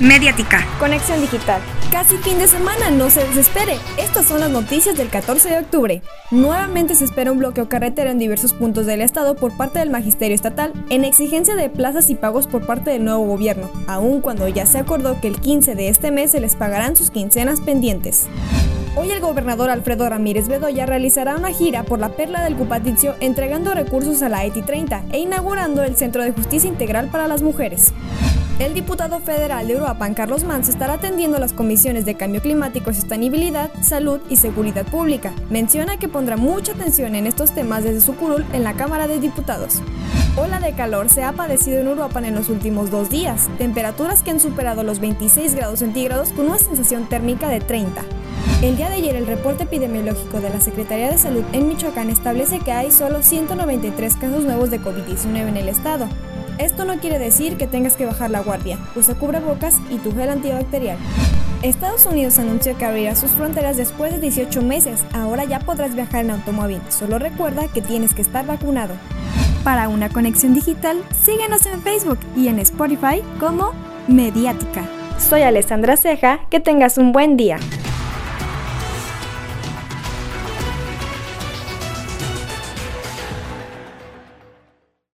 Mediática. Conexión digital. Casi fin de semana, no se desespere. Estas son las noticias del 14 de octubre. Nuevamente se espera un bloqueo carretero en diversos puntos del estado por parte del magisterio estatal en exigencia de plazas y pagos por parte del nuevo gobierno, aun cuando ya se acordó que el 15 de este mes se les pagarán sus quincenas pendientes. Hoy el gobernador Alfredo Ramírez Bedoya realizará una gira por la perla del Cupaticio entregando recursos a la ETI 30 e inaugurando el Centro de Justicia Integral para las Mujeres. El diputado federal de Uruapan, Carlos Manso, estará atendiendo las comisiones de cambio climático, sostenibilidad, salud y seguridad pública. Menciona que pondrá mucha atención en estos temas desde su curul en la Cámara de Diputados. Ola de calor se ha padecido en Uruapan en los últimos dos días, temperaturas que han superado los 26 grados centígrados con una sensación térmica de 30. El día de ayer el reporte epidemiológico de la Secretaría de Salud en Michoacán establece que hay solo 193 casos nuevos de COVID-19 en el estado, esto no quiere decir que tengas que bajar la guardia. Usa cubrebocas y tu gel antibacterial. Estados Unidos anunció que abrirá sus fronteras después de 18 meses. Ahora ya podrás viajar en automóvil. Solo recuerda que tienes que estar vacunado. Para una conexión digital, síguenos en Facebook y en Spotify como Mediática. Soy Alessandra Ceja. Que tengas un buen día.